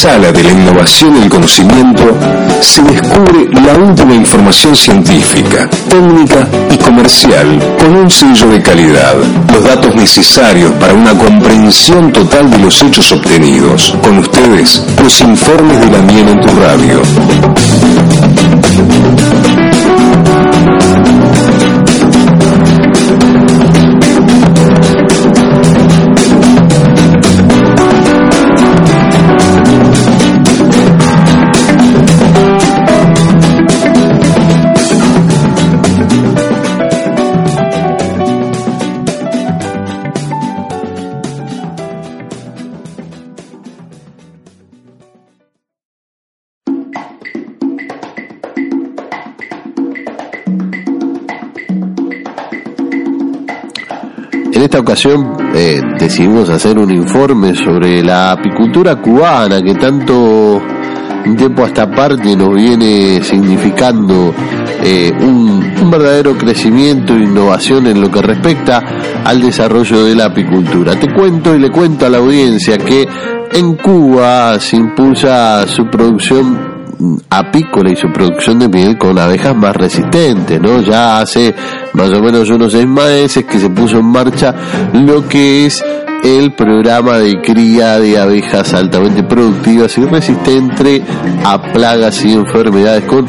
sala de la innovación y el conocimiento se descubre la última información científica, técnica y comercial con un sello de calidad, los datos necesarios para una comprensión total de los hechos obtenidos. Con ustedes, los informes de la miel en tu radio. En esta ocasión eh, decidimos hacer un informe sobre la apicultura cubana que tanto un tiempo a esta parte nos viene significando eh, un, un, verdadero crecimiento e innovación en lo que respecta al desarrollo de la apicultura. Te cuento y le cuento a la audiencia que en Cuba se impulsa su producción apícola y su producción de miel con abejas más resistentes, ¿no? Ya hace más o menos unos seis meses que se puso en marcha lo que es el programa de cría de abejas altamente productivas y resistentes a plagas y enfermedades con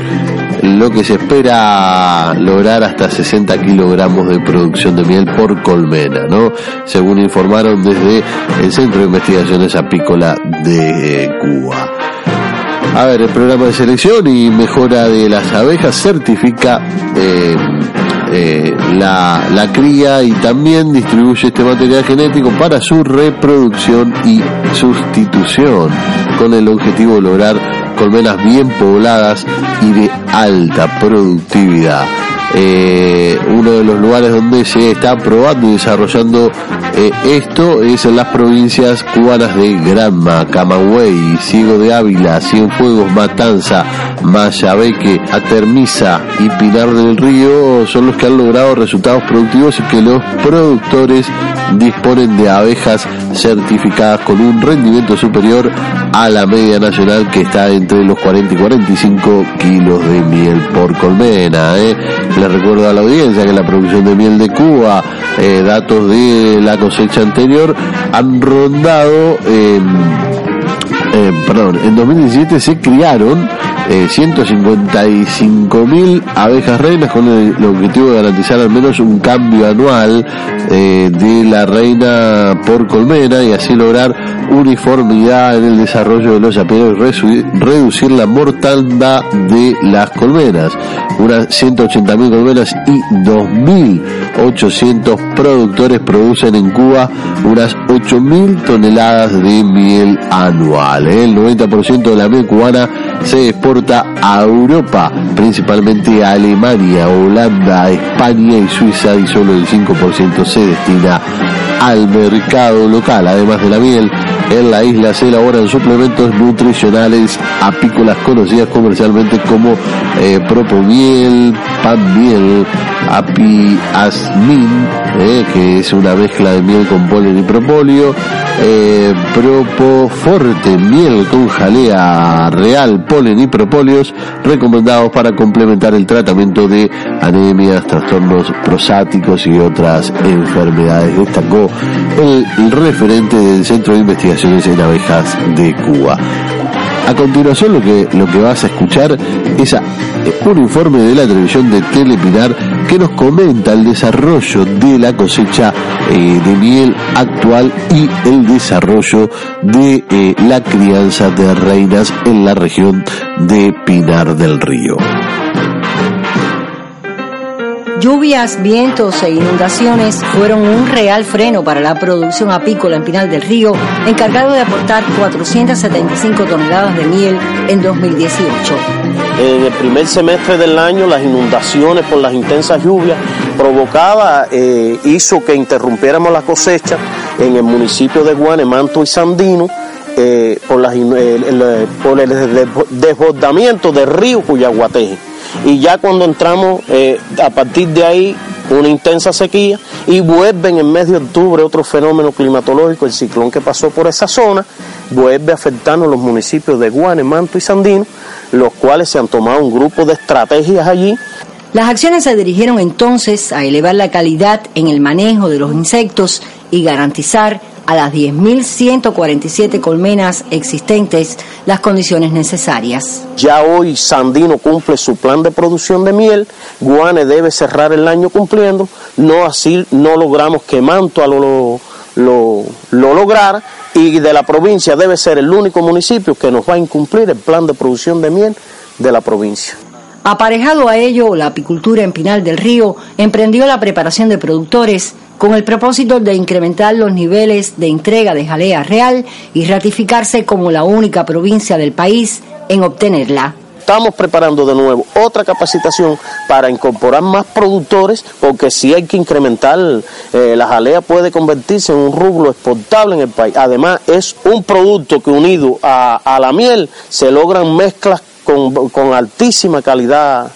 lo que se espera lograr hasta 60 kilogramos de producción de miel por colmena, ¿no? Según informaron desde el Centro de Investigaciones Apícola de Cuba. A ver, el programa de selección y mejora de las abejas certifica eh, eh, la, la, cría y también distribuye este material genético para su reproducción y sustitución, con el objetivo de lograr colmenas bien pobladas y de alta productividad. Eh, uno de los lugares donde se está probando y desarrollando eh, esto es en las provincias cubanas de Granma, Camagüey, Ciego de Ávila, Cienfuegos, Matanza, Mayabeque, Atermiza y Pinar del Río son los que han logrado resultados productivos y que los productores disponen de abejas certificadas con un rendimiento superior a la media nacional que está entre los 40 y 45 kilos de miel por colmena. ¿eh? Le recuerdo a la audiencia que la producción de miel de Cuba, eh, datos de la cosecha anterior, han rondado, eh, perdón, en 2017 se criaron eh, 155 mil abejas reinas con el, objetivo de garantizar al menos un cambio anual eh, de la reina por colmena y así lograr uniformidad en el desarrollo de los apiarios y reducir la mortandad de las colmenas. Unas 180 mil colmenas y 2.800 productores producen en Cuba unas 8.000 toneladas de miel anual. El 90% de la miel cubana se exporta a Europa, principalmente a Alemania, Holanda, España y Suiza y solo el 5% se destina al mercado local. Además de la miel, en la isla se elaboran suplementos nutricionales apícolas conocidas comercialmente como eh, propomiel, pan miel, apiasmin, eh, que es una mezcla de miel con polen y propóleo, eh, propoforte, miel con jalea real, polen y propóleos, recomendados para complementar el tratamiento de anemias, trastornos prostáticos y otras enfermedades. Destacó el, referente del Centro de Investigaciones en Abejas de Cuba. A continuación lo que, lo que vas a escuchar es un informe de la televisión de Telepinar que nos comenta el desarrollo de la cosecha eh, de miel actual y el desarrollo de eh, la crianza de reinas en la región de Pinar del Río. Lluvias, vientos e inundaciones fueron un real freno para la producción apícola en Pinal del Río, encargado de aportar 475 toneladas de miel en 2018. En el primer semestre del año, las inundaciones por las intensas lluvias provocadas eh, hizo que interrumpiéramos la cosecha en el municipio de Guanemanto y Sandino eh, por, el, por el desbordamiento del río Cuyaguateje. Y ya cuando entramos, a partir de ahí, una intensa sequía y vuelve en el mes de octubre otro fenómeno climatológico, el ciclón que pasó por esa zona, vuelve a afectarnos los municipios de Guane, Manto y Sandino, los cuales se han tomado un grupo de estrategias allí. Las acciones se dirigieron entonces a elevar la calidad en el manejo de los insectos y garantizar a las 10.147 colmenas existentes las condiciones necesarias. Ya hoy Sandino cumple su plan de producción de miel, Guane debe cerrar el año cumpliendo, no así no logramos que Mantua lo, lo, lo lograra y de la provincia debe ser el único municipio que nos va a incumplir el plan de producción de miel de la provincia. Aparejado a ello, la apicultura en Pinal del Río emprendió la preparación de productores con el propósito de incrementar los niveles de entrega de jalea real y ratificarse como la única provincia del país en obtenerla. Estamos preparando de nuevo otra capacitación para incorporar más productores, porque si hay que incrementar, eh, la jalea puede convertirse en un rublo exportable en el país. Además, es un producto que unido a, la miel se logran mezclas con altísima calidad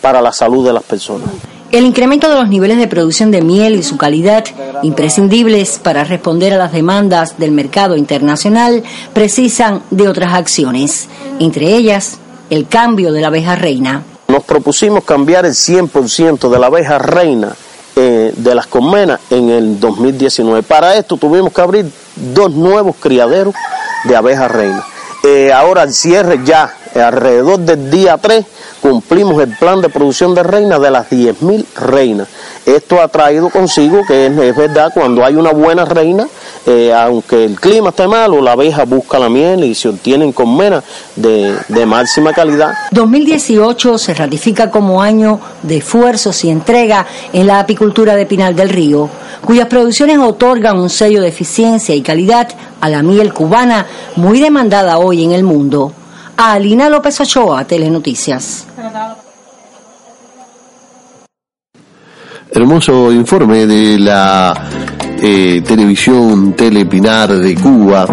para la salud de las personas. El incremento de los niveles de producción de miel y su calidad, imprescindibles para responder a las demandas del mercado internacional, precisan de otras acciones, entre ellas el cambio de la abeja reina. Nos propusimos cambiar el 100% de la abeja reina eh, de las colmenas en el 2019. Para esto tuvimos que abrir dos nuevos criaderos de abeja reina. Eh, ahora el cierre ya alrededor del día 3 cumplimos el plan de producción de reinas de las 10.000 reinas. Esto ha traído consigo que es, verdad, cuando hay una buena reina, eh, aunque el clima esté malo, la abeja busca la miel y se obtienen colmenas de, de máxima calidad. 2018 se ratifica como año de esfuerzos y entrega en la apicultura de Pinal del Río, cuyas producciones otorgan un sello de eficiencia y calidad a la miel cubana muy demandada hoy en el mundo. Alina López Ochoa, Telenoticias. Hermoso informe de la eh, televisión Telepinar de Cuba.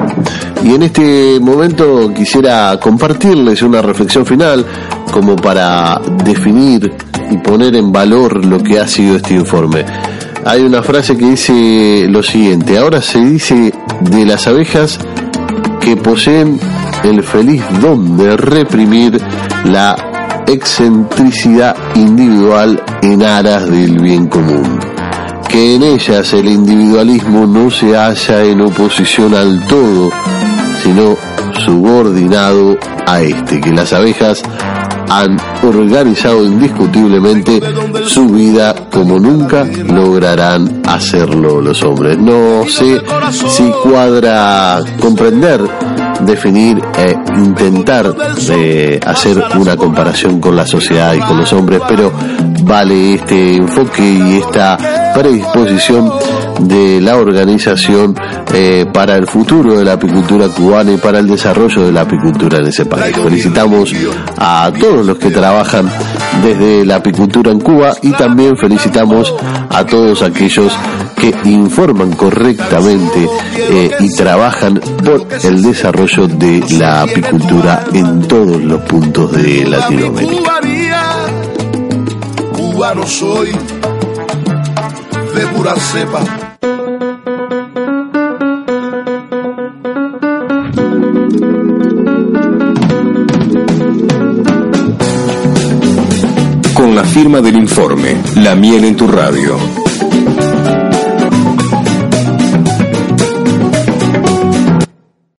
Y en este momento quisiera compartirles una reflexión final como para definir y poner en valor lo que ha sido este informe. Hay una frase que dice lo siguiente, ahora se dice de las abejas que poseen el feliz don de reprimir la excentricidad individual en aras del bien común. Que en ellas el individualismo no se halla en oposición al todo, sino subordinado a este, que las abejas han organizado indiscutiblemente su vida como nunca lograrán hacerlo los hombres. No sé si cuadra comprender definir e intentar de hacer una comparación con la sociedad y con los hombres, pero vale este enfoque y esta predisposición de la organización eh, para el futuro de la apicultura cubana y para el desarrollo de la apicultura en ese país. Felicitamos a todos los que trabajan desde la apicultura en Cuba y también felicitamos a todos aquellos que informan correctamente eh, y trabajan por el desarrollo de la apicultura en todos los puntos de Latinoamérica. Soy de cepa. Con la firma del informe La miel en tu radio